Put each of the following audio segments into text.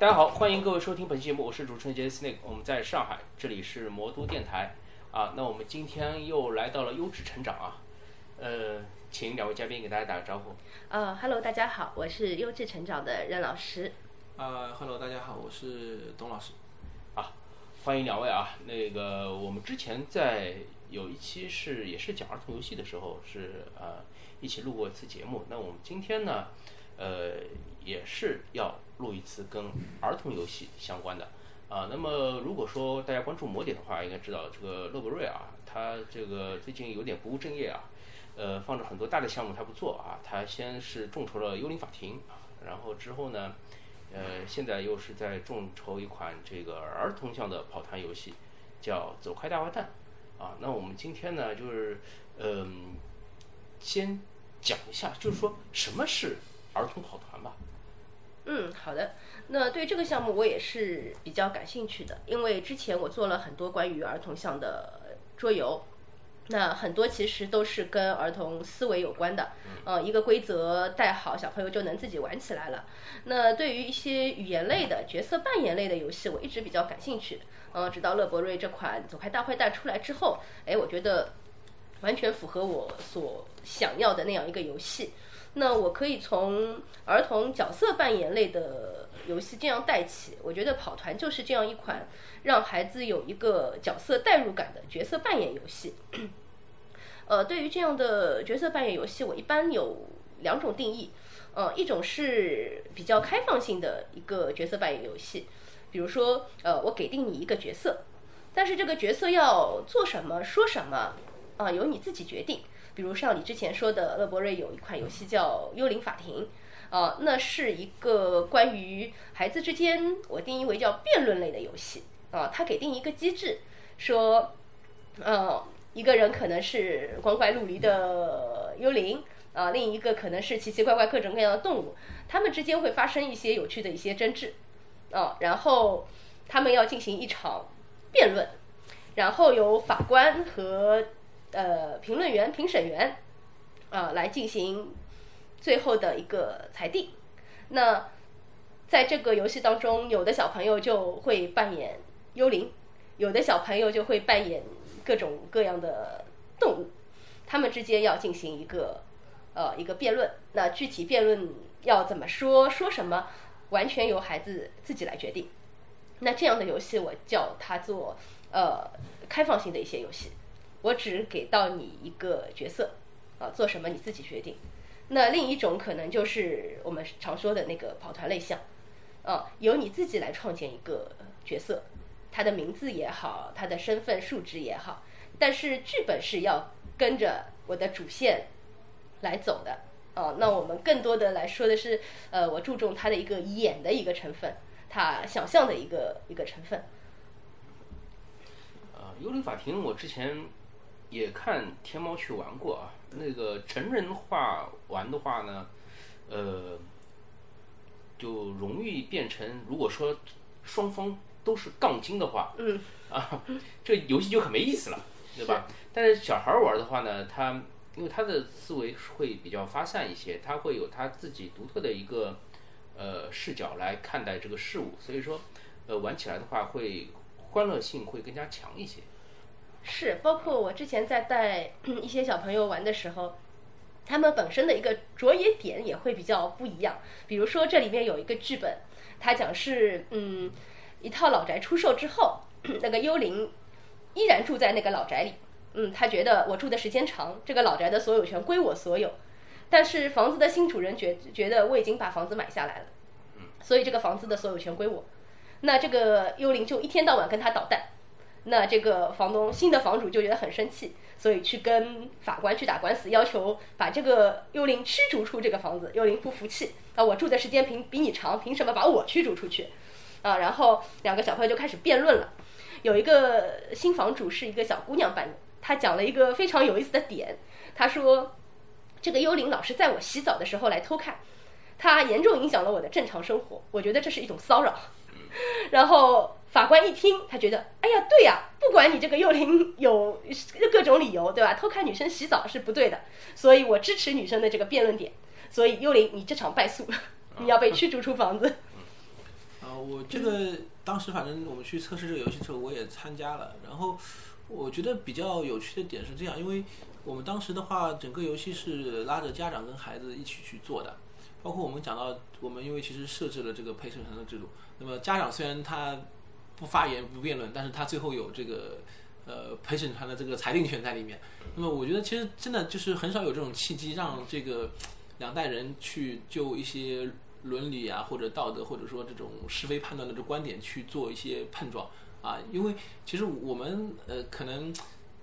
大家好，欢迎各位收听本期节目，我是主持人杰斯 Snake，我们在上海，这里是魔都电台啊。那我们今天又来到了优质成长啊，呃，请两位嘉宾给大家打个招呼。呃哈喽，大家好，我是优质成长的任老师。呃哈喽，大家好，我是董老师。啊，欢迎两位啊。那个我们之前在有一期是也是讲儿童游戏的时候是呃一起录过一次节目。那我们今天呢，呃也是要录一次跟儿童游戏相关的啊。那么如果说大家关注魔点的话，应该知道这个乐博瑞啊，他这个最近有点不务正业啊，呃放着很多大的项目他不做啊，他先是众筹了《幽灵法庭》啊，然后之后呢。呃，现在又是在众筹一款这个儿童向的跑团游戏，叫《走开大坏蛋》啊。那我们今天呢，就是嗯，先讲一下，就是说什么是儿童跑团吧。嗯，好的。那对这个项目我也是比较感兴趣的，因为之前我做了很多关于儿童向的桌游。那很多其实都是跟儿童思维有关的，呃，一个规则带好，小朋友就能自己玩起来了。那对于一些语言类的、角色扮演类的游戏，我一直比较感兴趣。呃，直到乐博瑞这款《走开大坏蛋》出来之后，哎，我觉得完全符合我所想要的那样一个游戏。那我可以从儿童角色扮演类的游戏这样带起，我觉得跑团就是这样一款让孩子有一个角色代入感的角色扮演游戏。呃，对于这样的角色扮演游戏，我一般有两种定义。呃，一种是比较开放性的一个角色扮演游戏，比如说，呃，我给定你一个角色，但是这个角色要做什么、说什么，啊，由你自己决定。比如像你之前说的，乐博瑞有一款游戏叫《幽灵法庭》，啊，那是一个关于孩子之间，我定义为叫辩论类的游戏。啊，它给定一个机制，说，呃。一个人可能是光怪陆离的幽灵啊，另一个可能是奇奇怪怪各种各样的动物，他们之间会发生一些有趣的一些争执啊，然后他们要进行一场辩论，然后由法官和呃评论员、评审员啊来进行最后的一个裁定。那在这个游戏当中，有的小朋友就会扮演幽灵，有的小朋友就会扮演。各种各样的动物，他们之间要进行一个呃一个辩论。那具体辩论要怎么说，说什么，完全由孩子自己来决定。那这样的游戏我叫它做呃开放性的一些游戏，我只给到你一个角色啊，做什么你自己决定。那另一种可能就是我们常说的那个跑团类项啊，由你自己来创建一个角色。他的名字也好，他的身份数值也好，但是剧本是要跟着我的主线来走的啊。那我们更多的来说的是，呃，我注重他的一个演的一个成分，他想象的一个一个成分。呃，幽灵法庭我之前也看天猫去玩过啊。那个成人化玩的话呢，呃，就容易变成如果说双方。都是杠精的话，嗯啊，这游戏就很没意思了，对吧？但是小孩玩的话呢，他因为他的思维会比较发散一些，他会有他自己独特的一个呃视角来看待这个事物，所以说呃玩起来的话会欢乐性会更加强一些。是，包括我之前在带 一些小朋友玩的时候，他们本身的一个着眼点也会比较不一样。比如说这里面有一个剧本，他讲是嗯。一套老宅出售之后，那个幽灵依然住在那个老宅里。嗯，他觉得我住的时间长，这个老宅的所有权归我所有。但是房子的新主人觉觉得我已经把房子买下来了，所以这个房子的所有权归我。那这个幽灵就一天到晚跟他捣蛋。那这个房东新的房主就觉得很生气，所以去跟法官去打官司，要求把这个幽灵驱逐出这个房子。幽灵不服气，啊，我住的时间比比你长，凭什么把我驱逐出去？啊，然后两个小朋友就开始辩论了。有一个新房主是一个小姑娘扮演，她讲了一个非常有意思的点。她说：“这个幽灵老是在我洗澡的时候来偷看，它严重影响了我的正常生活。我觉得这是一种骚扰。” 然后法官一听，他觉得：“哎呀，对呀，不管你这个幽灵有各种理由，对吧？偷看女生洗澡是不对的，所以我支持女生的这个辩论点。所以幽灵，你这场败诉，你要被驱逐出房子。”啊我这个当时反正我们去测试这个游戏的时候，我也参加了。然后我觉得比较有趣的点是这样，因为我们当时的话，整个游戏是拉着家长跟孩子一起去做的。包括我们讲到，我们因为其实设置了这个陪审团的制度，那么家长虽然他不发言不辩论，但是他最后有这个呃陪审团的这个裁定权在里面。那么我觉得其实真的就是很少有这种契机，让这个两代人去就一些伦理啊或者道德或者说这种是非判断的这观点去做一些碰撞啊，因为其实我们呃可能。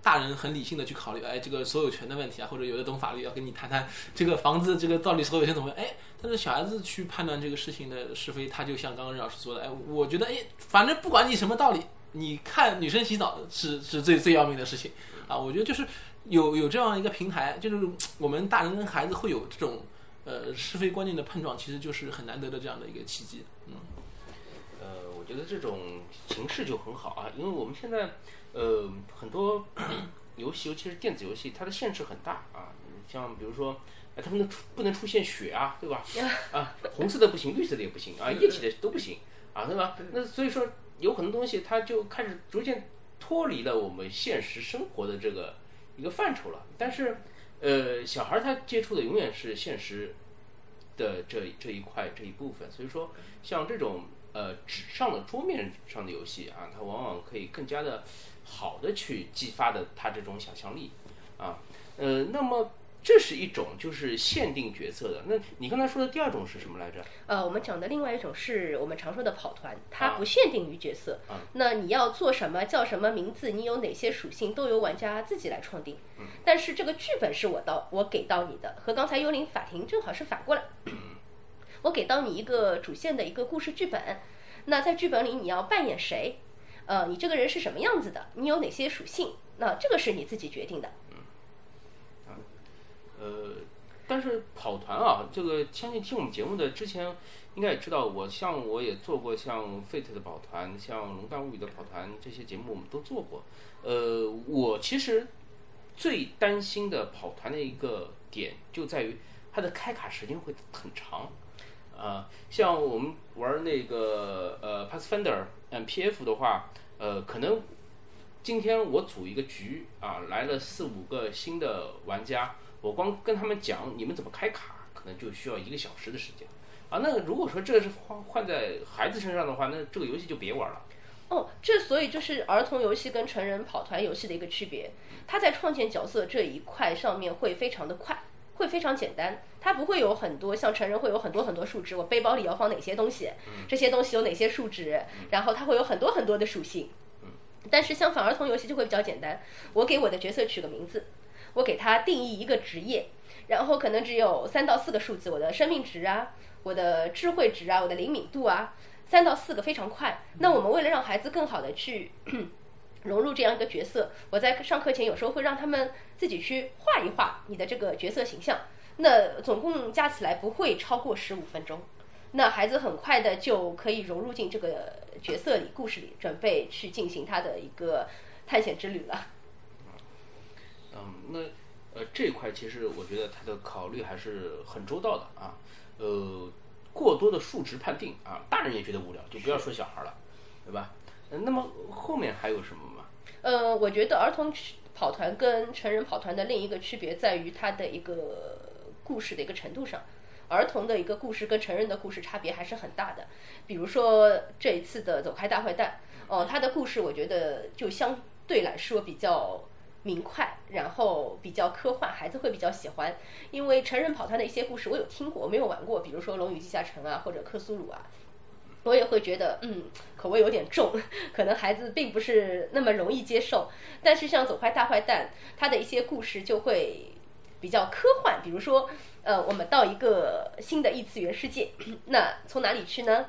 大人很理性的去考虑，哎，这个所有权的问题啊，或者有的懂法律要跟你谈谈这个房子这个到底所有权怎么，哎，但是小孩子去判断这个事情的是非，他就像刚刚任老师说的，哎，我觉得，哎，反正不管你什么道理，你看女生洗澡是是最最要命的事情啊，我觉得就是有有这样一个平台，就是我们大人跟孩子会有这种呃是非观念的碰撞，其实就是很难得的这样的一个契机，嗯，呃，我觉得这种形式就很好啊，因为我们现在。呃，很多 游戏，尤其是电子游戏，它的限制很大啊。像比如说，哎，它不能出不能出现血啊，对吧？啊，红色的不行，绿色的也不行啊，液体的都不行啊，对吧？那所以说，有很多东西它就开始逐渐脱离了我们现实生活的这个一个范畴了。但是，呃，小孩他接触的永远是现实的这这一块这一部分。所以说，像这种呃纸上的桌面上的游戏啊，它往往可以更加的。好的，去激发的他这种想象力，啊，呃，那么这是一种就是限定角色的。那你刚才说的第二种是什么来着？呃，我们讲的另外一种是我们常说的跑团，它不限定于角色。啊那你要做什么，叫什么名字，你有哪些属性，都由玩家自己来创定。但是这个剧本是我到我给到你的，和刚才幽灵法庭正好是反过来。我给到你一个主线的一个故事剧本，那在剧本里你要扮演谁？呃，你这个人是什么样子的？你有哪些属性？那这个是你自己决定的。嗯，啊，呃，但是跑团啊，这个相信听我们节目的之前应该也知道，我像我也做过像 Fate 的跑团，像龙蛋物语的跑团这些节目我们都做过。呃，我其实最担心的跑团的一个点就在于它的开卡时间会很长。啊，像我们玩那个呃 Pathfinder M P F 的话，呃，可能今天我组一个局啊，来了四五个新的玩家，我光跟他们讲你们怎么开卡，可能就需要一个小时的时间。啊，那如果说这个是换换在孩子身上的话，那这个游戏就别玩了。哦，这所以就是儿童游戏跟成人跑团游戏的一个区别，它在创建角色这一块上面会非常的快。会非常简单，它不会有很多像成人会有很多很多数值，我背包里要放哪些东西，这些东西有哪些数值，然后它会有很多很多的属性。但是相反，儿童游戏就会比较简单，我给我的角色取个名字，我给他定义一个职业，然后可能只有三到四个数字，我的生命值啊，我的智慧值啊，我的灵敏度啊，三到四个非常快。那我们为了让孩子更好的去。融入这样一个角色，我在上课前有时候会让他们自己去画一画你的这个角色形象，那总共加起来不会超过十五分钟，那孩子很快的就可以融入进这个角色里、故事里，准备去进行他的一个探险之旅了。嗯，那呃这一块其实我觉得他的考虑还是很周到的啊，呃，过多的数值判定啊，大人也觉得无聊，就不要说小孩了，对吧？那么后面还有什么？呃，我觉得儿童跑团跟成人跑团的另一个区别在于它的一个故事的一个程度上，儿童的一个故事跟成人的故事差别还是很大的。比如说这一次的《走开大坏蛋》，哦，它的故事我觉得就相对来说比较明快，然后比较科幻，孩子会比较喜欢。因为成人跑团的一些故事我有听过，我没有玩过，比如说《龙与地下城》啊，或者《克苏鲁》啊。我也会觉得，嗯，口味有点重，可能孩子并不是那么容易接受。但是像《走开大坏蛋》，它的一些故事就会比较科幻，比如说，呃，我们到一个新的异次元世界，那从哪里去呢？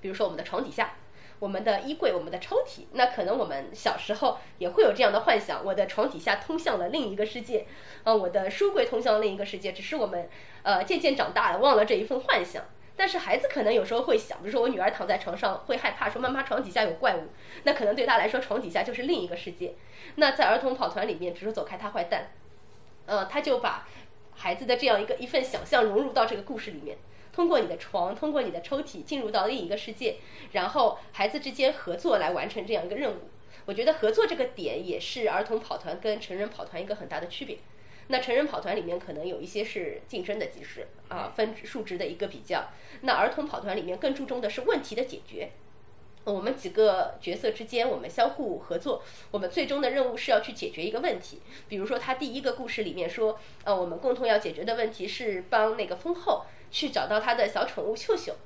比如说我们的床底下、我们的衣柜、我们的抽屉，那可能我们小时候也会有这样的幻想：我的床底下通向了另一个世界，啊，我的书柜通向另一个世界。只是我们，呃，渐渐长大了，忘了这一份幻想。但是孩子可能有时候会想，比如说我女儿躺在床上会害怕，说妈妈床底下有怪物，那可能对她来说床底下就是另一个世界。那在儿童跑团里面，比如说走开大坏蛋，呃，他就把孩子的这样一个一份想象融入到这个故事里面。通过你的床，通过你的抽屉进入到另一个世界，然后孩子之间合作来完成这样一个任务。我觉得合作这个点也是儿童跑团跟成人跑团一个很大的区别。那成人跑团里面可能有一些是竞争的机制啊，分数值的一个比较。那儿童跑团里面更注重的是问题的解决。我们几个角色之间，我们相互合作，我们最终的任务是要去解决一个问题。比如说，他第一个故事里面说，呃，我们共同要解决的问题是帮那个风后去找到他的小宠物秀秀。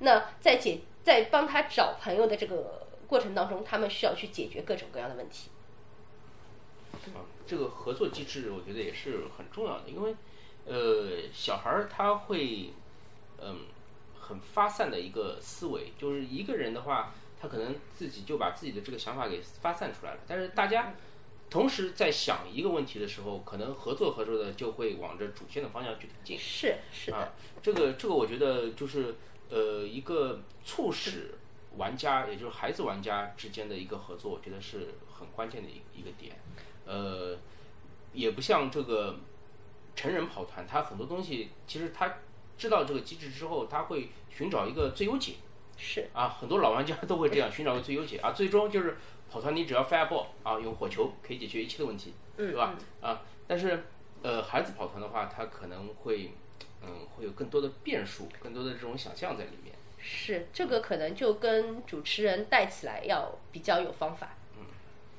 那在解在帮他找朋友的这个过程当中，他们需要去解决各种各样的问题。啊，这个合作机制我觉得也是很重要的，因为呃，小孩儿他会嗯很发散的一个思维，就是一个人的话。他可能自己就把自己的这个想法给发散出来了，但是大家同时在想一个问题的时候，可能合作合作的就会往着主线的方向去进。是是的，这个这个我觉得就是呃一个促使玩家，也就是孩子玩家之间的一个合作，我觉得是很关键的一一个点。呃，也不像这个成人跑团，他很多东西其实他知道这个机制之后，他会寻找一个最优解。是啊，很多老玩家都会这样寻找个最优解啊，最终就是跑团，你只要 fireball 啊，用火球可以解决一切的问题，对吧？啊，但是呃，孩子跑团的话，他可能会嗯，会有更多的变数，更多的这种想象在里面。是，这个可能就跟主持人带起来要比较有方法。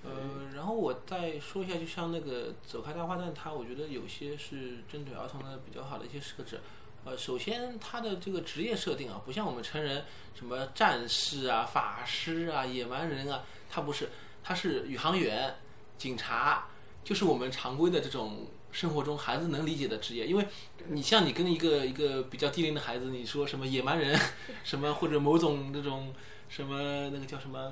呃，然后我再说一下，就像那个走开大花蛋，它我觉得有些是针对儿童的比较好的一些设置。呃，首先他的这个职业设定啊，不像我们成人什么战士啊、法师啊、野蛮人啊，他不是，他是宇航员、警察，就是我们常规的这种生活中孩子能理解的职业。因为你像你跟一个一个比较低龄的孩子，你说什么野蛮人，什么或者某种那种什么那个叫什么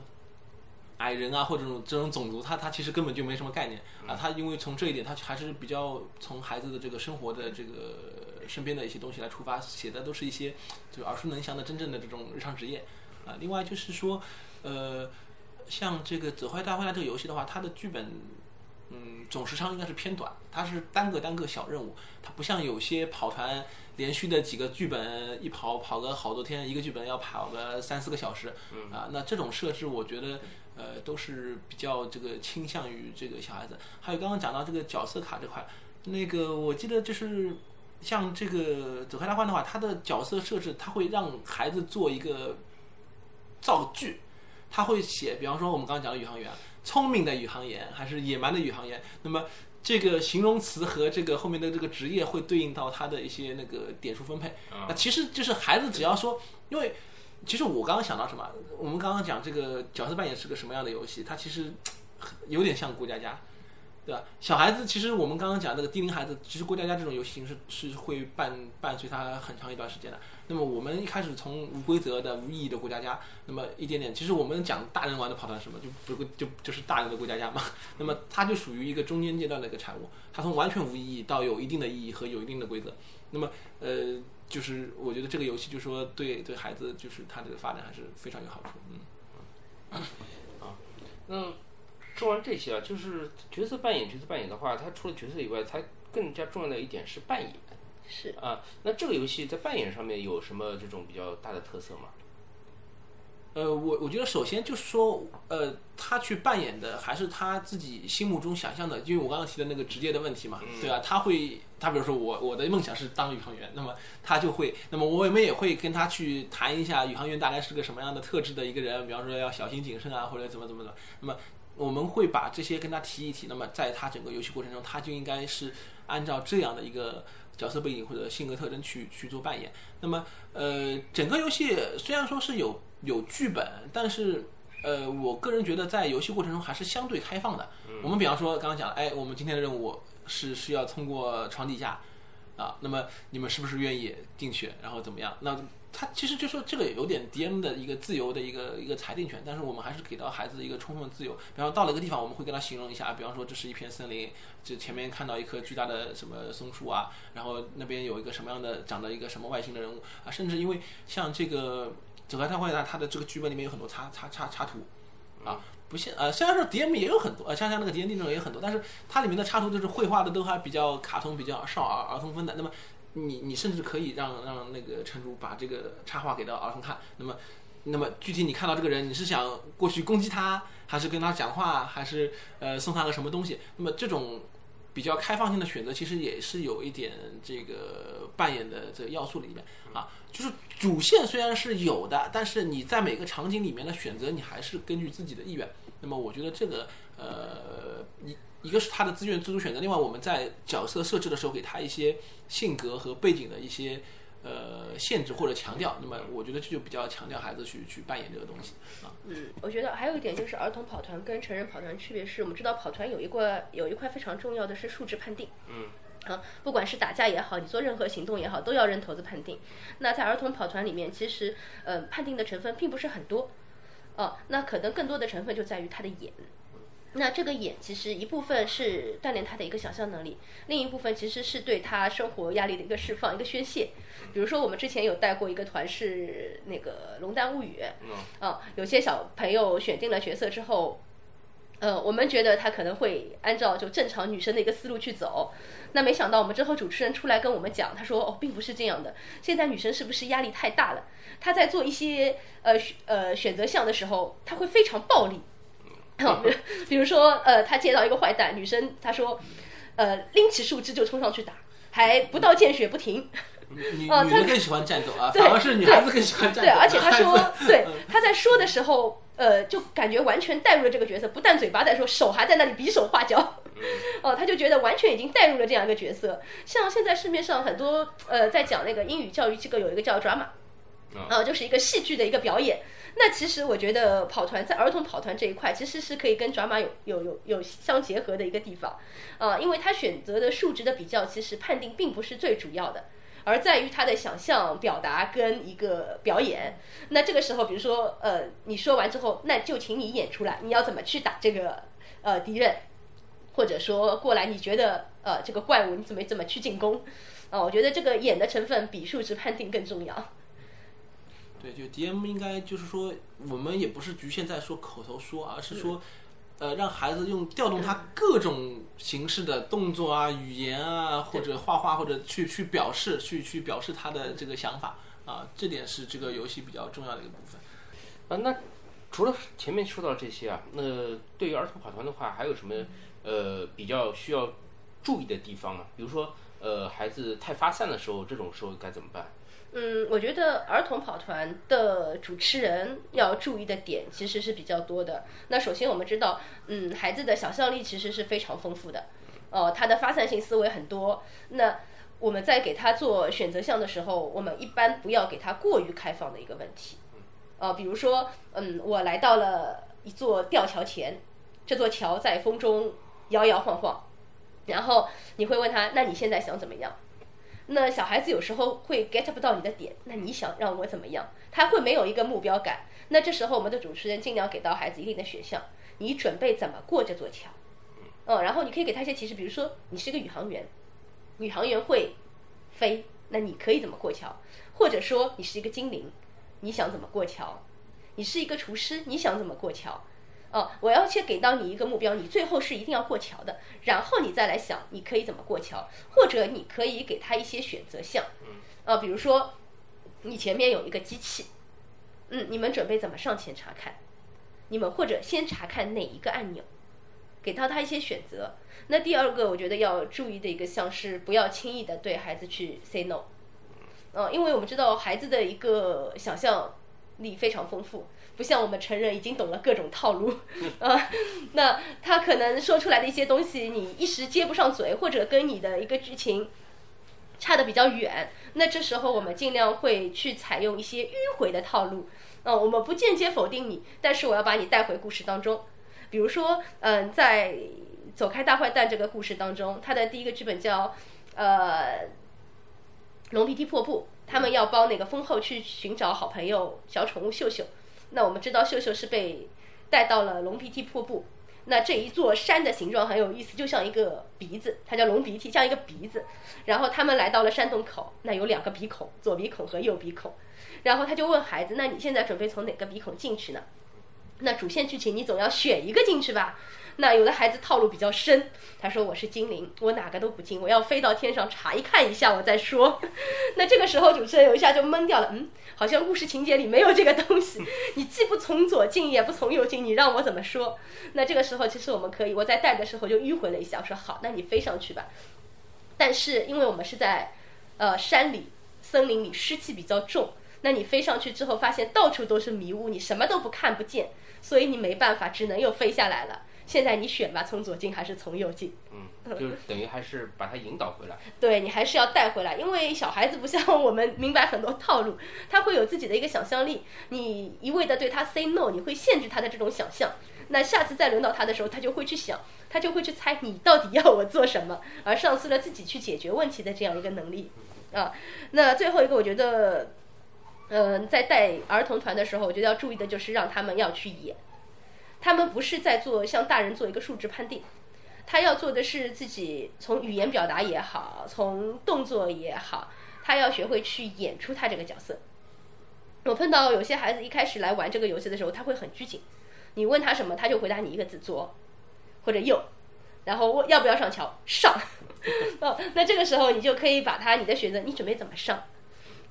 矮人啊，或者这种这种种族，他他其实根本就没什么概念啊。他因为从这一点，他还是比较从孩子的这个生活的这个。身边的一些东西来出发，写的都是一些就耳熟能详的真正的这种日常职业啊。另外就是说，呃，像这个《走坏大坏蛋》这个游戏的话，它的剧本嗯总时长应该是偏短，它是单个单个小任务，它不像有些跑团连续的几个剧本一跑跑个好多天，一个剧本要跑个三四个小时啊。那这种设置我觉得呃都是比较这个倾向于这个小孩子。还有刚刚讲到这个角色卡这块，那个我记得就是。像这个走开大换的话，它的角色设置它会让孩子做一个造句，他会写，比方说我们刚刚讲的宇航员，聪明的宇航员还是野蛮的宇航员，那么这个形容词和这个后面的这个职业会对应到他的一些那个点数分配。那其实就是孩子只要说，因为其实我刚刚想到什么，我们刚刚讲这个角色扮演是个什么样的游戏，它其实有点像过家家。对吧？小孩子其实我们刚刚讲那个低龄孩子，其实过家家这种游戏形式是会伴伴随他很长一段时间的。那么我们一开始从无规则的、无意义的过家家，那么一点点，其实我们讲大人玩的跑团什么，就不就就是大人的过家家嘛。那么它就属于一个中间阶段的一个产物，它从完全无意义到有一定的意义和有一定的规则。那么呃，就是我觉得这个游戏就是说对对孩子就是他这个发展还是非常有好处。嗯，啊，那。说完这些啊，就是角色扮演，角色扮演的话，它除了角色以外，它更加重要的一点是扮演。是啊，那这个游戏在扮演上面有什么这种比较大的特色吗？呃，我我觉得首先就是说，呃，他去扮演的还是他自己心目中想象的，因为我刚刚提的那个职业的问题嘛，对吧？他会，他比如说我我的梦想是当宇航员，那么他就会，那么我们也会跟他去谈一下宇航员大概是个什么样的特质的一个人，比方说要小心谨慎啊，或者怎么怎么的，那么。我们会把这些跟他提一提，那么在他整个游戏过程中，他就应该是按照这样的一个角色背景或者性格特征去去做扮演。那么，呃，整个游戏虽然说是有有剧本，但是，呃，我个人觉得在游戏过程中还是相对开放的。我们比方说刚刚讲，哎，我们今天的任务是是要通过床底下，啊，那么你们是不是愿意进去，然后怎么样？那他其实就说这个有点 DM 的一个自由的一个一个裁定权，但是我们还是给到孩子一个充分自由。比方到了一个地方，我们会跟他形容一下，比方说这是一片森林，这前面看到一棵巨大的什么松树啊，然后那边有一个什么样的长的一个什么外星的人物啊，甚至因为像这个走开太坏呢，它的这个剧本里面有很多插插插插图啊，不像呃虽然说 DM 也有很多，呃像像那个 DND 那种也很多，但是它里面的插图就是绘画的都还比较卡通，比较少儿儿童风的。那么你你甚至可以让让那个陈竹把这个插画给到儿童看，那么那么具体你看到这个人，你是想过去攻击他，还是跟他讲话，还是呃送他个什么东西？那么这种比较开放性的选择，其实也是有一点这个扮演的这个要素里面啊。就是主线虽然是有的，但是你在每个场景里面的选择，你还是根据自己的意愿。那么我觉得这个呃一一个是他的资源自主选择，另外我们在角色设置的时候给他一些性格和背景的一些呃限制或者强调。那么我觉得这就比较强调孩子去去扮演这个东西啊。嗯，我觉得还有一点就是儿童跑团跟成人跑团区别是，我们知道跑团有一个有一块非常重要的是数值判定。嗯。啊，不管是打架也好，你做任何行动也好，都要扔骰子判定。那在儿童跑团里面，其实呃判定的成分并不是很多。哦，那可能更多的成分就在于他的眼。那这个演其实一部分是锻炼他的一个想象能力，另一部分其实是对他生活压力的一个释放、一个宣泄。比如说，我们之前有带过一个团是那个《龙丹物语》，啊，有些小朋友选定了角色之后。呃，我们觉得他可能会按照就正常女生的一个思路去走，那没想到我们之后主持人出来跟我们讲，他说哦，并不是这样的。现在女生是不是压力太大了？她在做一些呃呃选择项的时候，她会非常暴力。比如说呃，他接到一个坏蛋，女生她说，呃，拎起树枝就冲上去打，还不到见血不停。女女的更喜欢战斗啊，反而是女孩子更喜欢战斗。对，而且他说，对，他在说的时候。呃，就感觉完全带入了这个角色，不但嘴巴在说，手还在那里比手画脚，哦，他就觉得完全已经带入了这样一个角色。像现在市面上很多呃，在讲那个英语教育机构有一个叫 drama，啊，就是一个戏剧的一个表演。那其实我觉得跑团在儿童跑团这一块，其实是可以跟 drama 有有有有相结合的一个地方，啊，因为他选择的数值的比较，其实判定并不是最主要的。而在于他的想象表达跟一个表演。那这个时候，比如说，呃，你说完之后，那就请你演出来，你要怎么去打这个呃敌人，或者说过来，你觉得呃这个怪物你怎么怎么去进攻？啊，我觉得这个演的成分比数值判定更重要。对，就 DM 应该就是说，我们也不是局限在说口头说，而是说。呃，让孩子用调动他各种形式的动作啊、语言啊，或者画画，或者去去表示，去去表示他的这个想法啊，这点是这个游戏比较重要的一个部分。啊，那除了前面说到这些啊，那对于儿童跑团的话，还有什么呃比较需要注意的地方呢？比如说，呃，孩子太发散的时候，这种时候该怎么办？嗯，我觉得儿童跑团的主持人要注意的点其实是比较多的。那首先我们知道，嗯，孩子的想象力其实是非常丰富的，哦，他的发散性思维很多。那我们在给他做选择项的时候，我们一般不要给他过于开放的一个问题。哦，比如说，嗯，我来到了一座吊桥前，这座桥在风中摇摇晃晃，然后你会问他，那你现在想怎么样？那小孩子有时候会 get 不到你的点，那你想让我怎么样？他会没有一个目标感。那这时候我们的主持人尽量给到孩子一定的选项，你准备怎么过这座桥？嗯，然后你可以给他一些提示，比如说你是一个宇航员，宇航员会飞，那你可以怎么过桥？或者说你是一个精灵，你想怎么过桥？你是一个厨师，你想怎么过桥？哦，我要去给到你一个目标，你最后是一定要过桥的，然后你再来想你可以怎么过桥，或者你可以给他一些选择项，啊，比如说你前面有一个机器，嗯，你们准备怎么上前查看？你们或者先查看哪一个按钮？给到他一些选择。那第二个我觉得要注意的一个项是不要轻易的对孩子去 say no，嗯，因为我们知道孩子的一个想象力非常丰富。不像我们成人已经懂了各种套路，啊，那他可能说出来的一些东西，你一时接不上嘴，或者跟你的一个剧情差的比较远，那这时候我们尽量会去采用一些迂回的套路，啊，我们不间接否定你，但是我要把你带回故事当中。比如说，嗯，在走开大坏蛋这个故事当中，他的第一个剧本叫呃龙鼻涕破布，他们要帮那个封后去寻找好朋友小宠物秀秀。那我们知道秀秀是被带到了龙鼻涕瀑布，那这一座山的形状很有意思，就像一个鼻子，它叫龙鼻涕，像一个鼻子。然后他们来到了山洞口，那有两个鼻孔，左鼻孔和右鼻孔。然后他就问孩子：“那你现在准备从哪个鼻孔进去呢？”那主线剧情你总要选一个进去吧。那有的孩子套路比较深，他说我是精灵，我哪个都不进，我要飞到天上查一看一下，我再说。那这个时候主持人有一下就懵掉了，嗯，好像故事情节里没有这个东西，你既不从左进也不从右进，你让我怎么说？那这个时候其实我们可以，我在带的时候就迂回了一下，我说好，那你飞上去吧。但是因为我们是在呃山里、森林里，湿气比较重，那你飞上去之后发现到处都是迷雾，你什么都不看不见，所以你没办法，只能又飞下来了。现在你选吧，从左进还是从右进？嗯，就是等于还是把他引导回来。对你还是要带回来，因为小孩子不像我们明白很多套路，他会有自己的一个想象力。你一味的对他 say no，你会限制他的这种想象。那下次再轮到他的时候，他就会去想，他就会去猜你到底要我做什么，而丧失了自己去解决问题的这样一个能力。啊，那最后一个，我觉得，嗯，在带儿童团的时候，我觉得要注意的就是让他们要去演。他们不是在做像大人做一个数值判定，他要做的是自己从语言表达也好，从动作也好，他要学会去演出他这个角色。我碰到有些孩子一开始来玩这个游戏的时候，他会很拘谨，你问他什么，他就回答你一个字左或者右，然后问要不要上桥上。哦，那这个时候你就可以把他你的选择，你准备怎么上？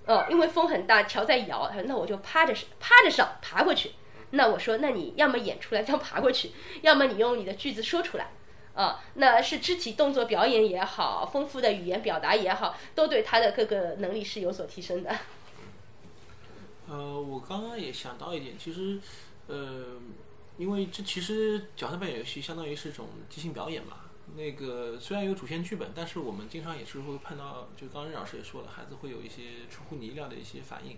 哦，因为风很大，桥在摇，他说那我就趴着趴着上爬过去。那我说，那你要么演出来这样爬过去，要么你用你的句子说出来，啊，那是肢体动作表演也好，丰富的语言表达也好，都对他的各个能力是有所提升的。呃，我刚刚也想到一点，其实，呃，因为这其实角色扮演游戏相当于是一种即兴表演嘛。那个虽然有主线剧本，但是我们经常也是会碰到，就刚刚任老师也说了，孩子会有一些出乎你意料的一些反应。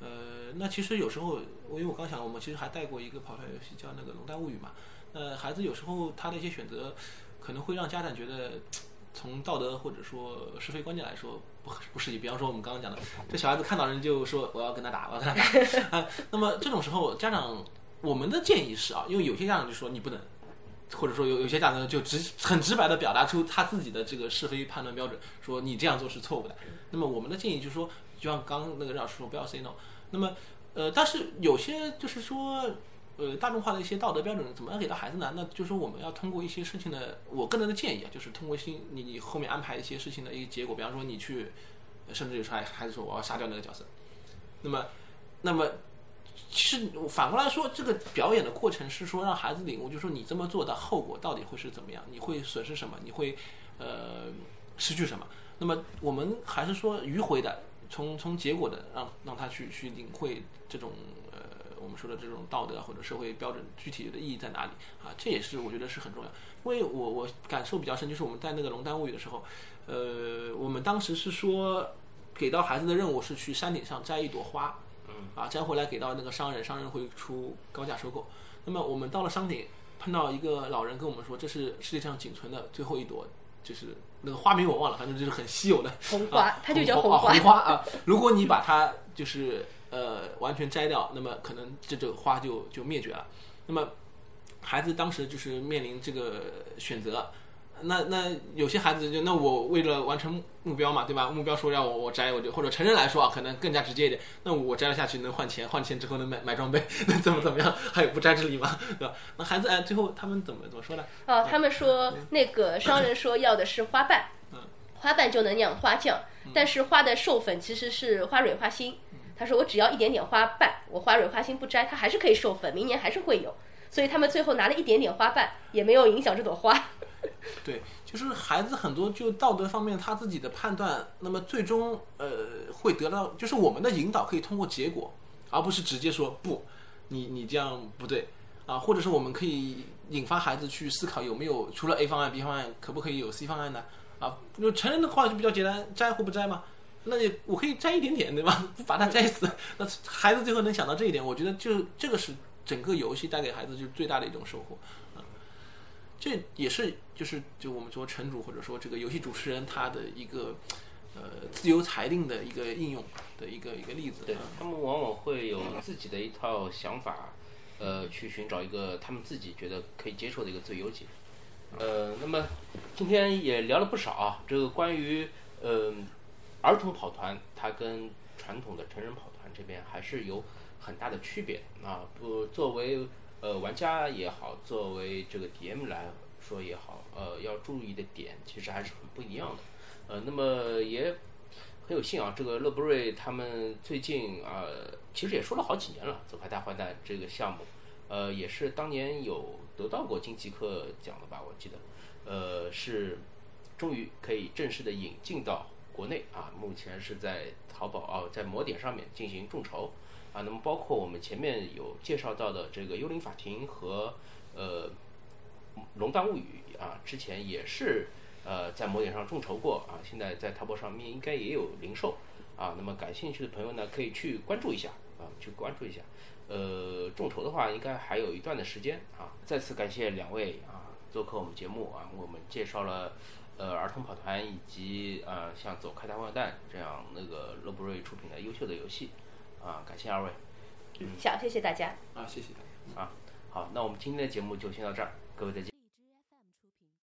呃，那其实有时候，因为我刚想，我们其实还带过一个跑团游戏，叫那个《龙丹物语》嘛。呃，孩子有时候他的一些选择，可能会让家长觉得，从道德或者说是非观念来说不不适宜。比方说我们刚刚讲的，这小孩子看到人就说我要跟他打，我要跟他打。啊，那么这种时候，家长我们的建议是啊，因为有些家长就说你不能，或者说有有些家长就直很直白的表达出他自己的这个是非判断标准，说你这样做是错误的。那么我们的建议就是说。就像刚那个任老师说，不要 say no。那么，呃，但是有些就是说，呃，大众化的一些道德标准怎么样给到孩子呢？那就是说，我们要通过一些事情的，我个人的建议啊，就是通过新你你后面安排一些事情的一个结果，比方说你去，甚至有时候孩孩子说我要杀掉那个角色。那么，那么，其实反过来说，这个表演的过程是说让孩子领悟，就是说你这么做的后果到底会是怎么样？你会损失什么？你会呃失去什么？那么我们还是说迂回的。从从结果的让让他去去领会这种呃我们说的这种道德或者社会标准具体的意义在哪里啊？这也是我觉得是很重要。因为我我感受比较深，就是我们在那个龙丹物语的时候，呃，我们当时是说给到孩子的任务是去山顶上摘一朵花，嗯，啊摘回来给到那个商人，商人会出高价收购。那么我们到了山顶，碰到一个老人跟我们说，这是世界上仅存的最后一朵，就是。那个花名我忘了，反正就是很稀有的 红花，它就叫红花。红花啊，如果你把它就是呃完全摘掉，那么可能这个花就就灭绝了。那么孩子当时就是面临这个选择。那那有些孩子就那我为了完成目标嘛，对吧？目标说让我我摘，我就或者成人来说啊，可能更加直接一点。那我摘了下去能换钱，换钱之后能买买装备，那怎么怎么样？还有不摘之理吗，对吧？那孩子哎，最后他们怎么怎么说呢？哦，他们说那个商人说要的是花瓣，嗯花瓣就能酿花酱，但是花的授粉其实是花蕊花心。他说我只要一点点花瓣，我花蕊花心不摘，它还是可以授粉，明年还是会有。所以他们最后拿了一点点花瓣，也没有影响这朵花。对，就是孩子很多就道德方面他自己的判断，那么最终呃会得到，就是我们的引导可以通过结果，而不是直接说不，你你这样不对啊，或者是我们可以引发孩子去思考有没有除了 A 方案 B 方案，可不可以有 C 方案呢？啊，就成人的话就比较简单，摘或不摘嘛，那也我可以摘一点点，对吧？不把它摘死，那孩子最后能想到这一点，我觉得就这个是整个游戏带给孩子就是最大的一种收获啊。这也是就是就我们说城主或者说这个游戏主持人他的一个呃自由裁定的一个应用的一个一个例子。对他们往往会有自己的一套想法，呃，去寻找一个他们自己觉得可以接受的一个最优解。呃，那么今天也聊了不少啊，这个关于呃儿童跑团，它跟传统的成人跑团这边还是有很大的区别啊。不作为呃玩家也好，作为这个 DM 来说也好，呃要注意的点其实还是很不一样的。呃，那么也很有幸啊，这个乐布瑞他们最近啊、其实也说了好几年了，走开大坏蛋这个项目，呃，也是当年有得到过金奇克奖的吧，我记得，呃，是终于可以正式的引进到国内啊，目前是在淘宝啊，在魔点上面进行众筹啊，那么包括我们前面有介绍到的这个《幽灵法庭》和呃《龙荡物语》啊，之前也是呃在某点上众筹过啊，现在在淘宝上面应该也有零售啊。那么感兴趣的朋友呢，可以去关注一下啊，去关注一下。呃，众筹的话应该还有一段的时间啊。再次感谢两位啊做客我们节目啊，为我们介绍了呃儿童跑团以及呃像走开大坏蛋这样那个乐布瑞出品的优秀的游戏啊，感谢二位嗯，好，谢谢大家。啊，谢谢大家。啊。好，那我们今天的节目就先到这儿，各位再见。